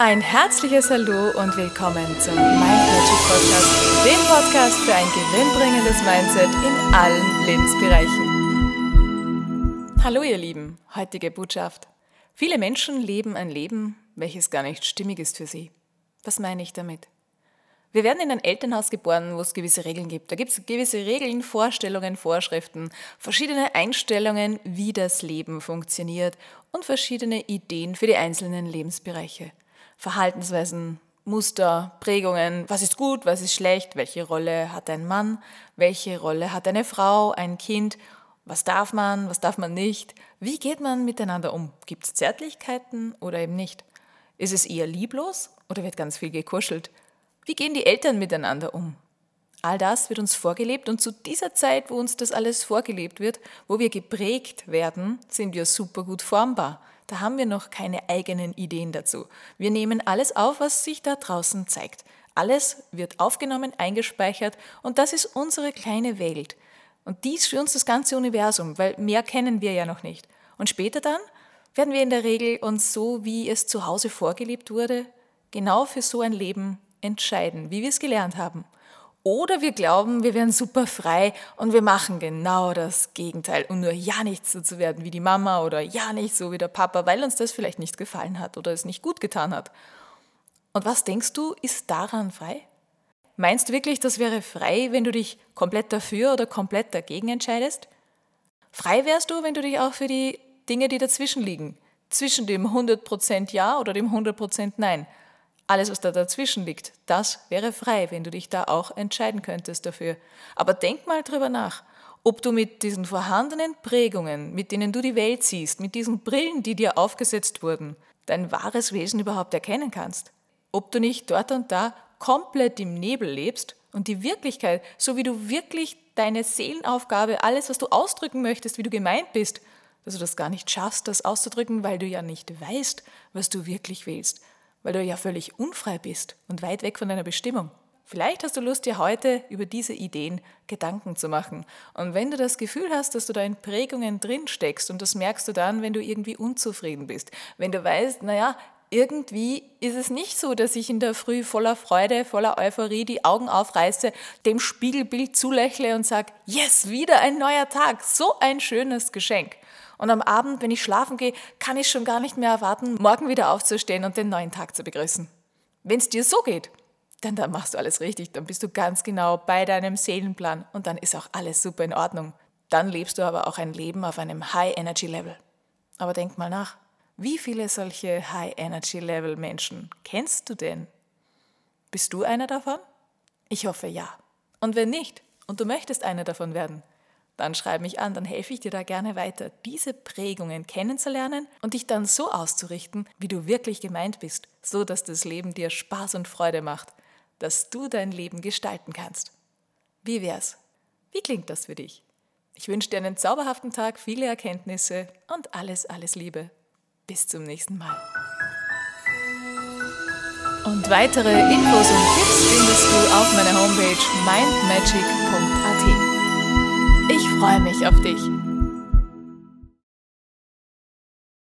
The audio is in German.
Ein herzliches Hallo und willkommen zum Mind Magic Podcast, dem Podcast für ein gewinnbringendes Mindset in allen Lebensbereichen. Hallo ihr Lieben, heutige Botschaft. Viele Menschen leben ein Leben, welches gar nicht stimmig ist für sie. Was meine ich damit? Wir werden in ein Elternhaus geboren, wo es gewisse Regeln gibt. Da gibt es gewisse Regeln, Vorstellungen, Vorschriften, verschiedene Einstellungen, wie das Leben funktioniert und verschiedene Ideen für die einzelnen Lebensbereiche. Verhaltensweisen, Muster, Prägungen, was ist gut, was ist schlecht, welche Rolle hat ein Mann, welche Rolle hat eine Frau, ein Kind, was darf man, was darf man nicht, wie geht man miteinander um, gibt es Zärtlichkeiten oder eben nicht, ist es eher lieblos oder wird ganz viel gekuschelt, wie gehen die Eltern miteinander um, All das wird uns vorgelebt und zu dieser Zeit, wo uns das alles vorgelebt wird, wo wir geprägt werden, sind wir super gut formbar. Da haben wir noch keine eigenen Ideen dazu. Wir nehmen alles auf, was sich da draußen zeigt. Alles wird aufgenommen, eingespeichert und das ist unsere kleine Welt. Und dies für uns das ganze Universum, weil mehr kennen wir ja noch nicht. Und später dann werden wir in der Regel uns so, wie es zu Hause vorgelebt wurde, genau für so ein Leben entscheiden, wie wir es gelernt haben. Oder wir glauben, wir wären super frei und wir machen genau das Gegenteil, um nur ja nicht so zu werden wie die Mama oder ja nicht so wie der Papa, weil uns das vielleicht nicht gefallen hat oder es nicht gut getan hat. Und was denkst du, ist daran frei? Meinst du wirklich, das wäre frei, wenn du dich komplett dafür oder komplett dagegen entscheidest? Frei wärst du, wenn du dich auch für die Dinge, die dazwischen liegen, zwischen dem 100% Ja oder dem 100% Nein, alles, was da dazwischen liegt, das wäre frei, wenn du dich da auch entscheiden könntest dafür. Aber denk mal drüber nach, ob du mit diesen vorhandenen Prägungen, mit denen du die Welt siehst, mit diesen Brillen, die dir aufgesetzt wurden, dein wahres Wesen überhaupt erkennen kannst. Ob du nicht dort und da komplett im Nebel lebst und die Wirklichkeit, so wie du wirklich deine Seelenaufgabe, alles, was du ausdrücken möchtest, wie du gemeint bist, dass du das gar nicht schaffst, das auszudrücken, weil du ja nicht weißt, was du wirklich willst, weil du ja völlig unfrei bist und weit weg von deiner Bestimmung. Vielleicht hast du Lust, dir heute über diese Ideen Gedanken zu machen. Und wenn du das Gefühl hast, dass du da in Prägungen drin steckst, und das merkst du dann, wenn du irgendwie unzufrieden bist, wenn du weißt, naja, irgendwie ist es nicht so, dass ich in der Früh voller Freude, voller Euphorie die Augen aufreiße, dem Spiegelbild zulächle und sage, yes, wieder ein neuer Tag, so ein schönes Geschenk. Und am Abend, wenn ich schlafen gehe, kann ich schon gar nicht mehr erwarten, morgen wieder aufzustehen und den neuen Tag zu begrüßen. Wenn es dir so geht, dann, dann machst du alles richtig, dann bist du ganz genau bei deinem Seelenplan und dann ist auch alles super in Ordnung. Dann lebst du aber auch ein Leben auf einem High-Energy-Level. Aber denk mal nach, wie viele solche High-Energy-Level-Menschen kennst du denn? Bist du einer davon? Ich hoffe ja. Und wenn nicht und du möchtest einer davon werden, dann schreib mich an, dann helfe ich dir da gerne weiter, diese Prägungen kennenzulernen und dich dann so auszurichten, wie du wirklich gemeint bist, so dass das Leben dir Spaß und Freude macht, dass du dein Leben gestalten kannst. Wie wär's? Wie klingt das für dich? Ich wünsche dir einen zauberhaften Tag, viele Erkenntnisse und alles, alles Liebe. Bis zum nächsten Mal. Und weitere Infos und Tipps findest du auf meiner Homepage mindmagic.at. Ich freue mich auf dich.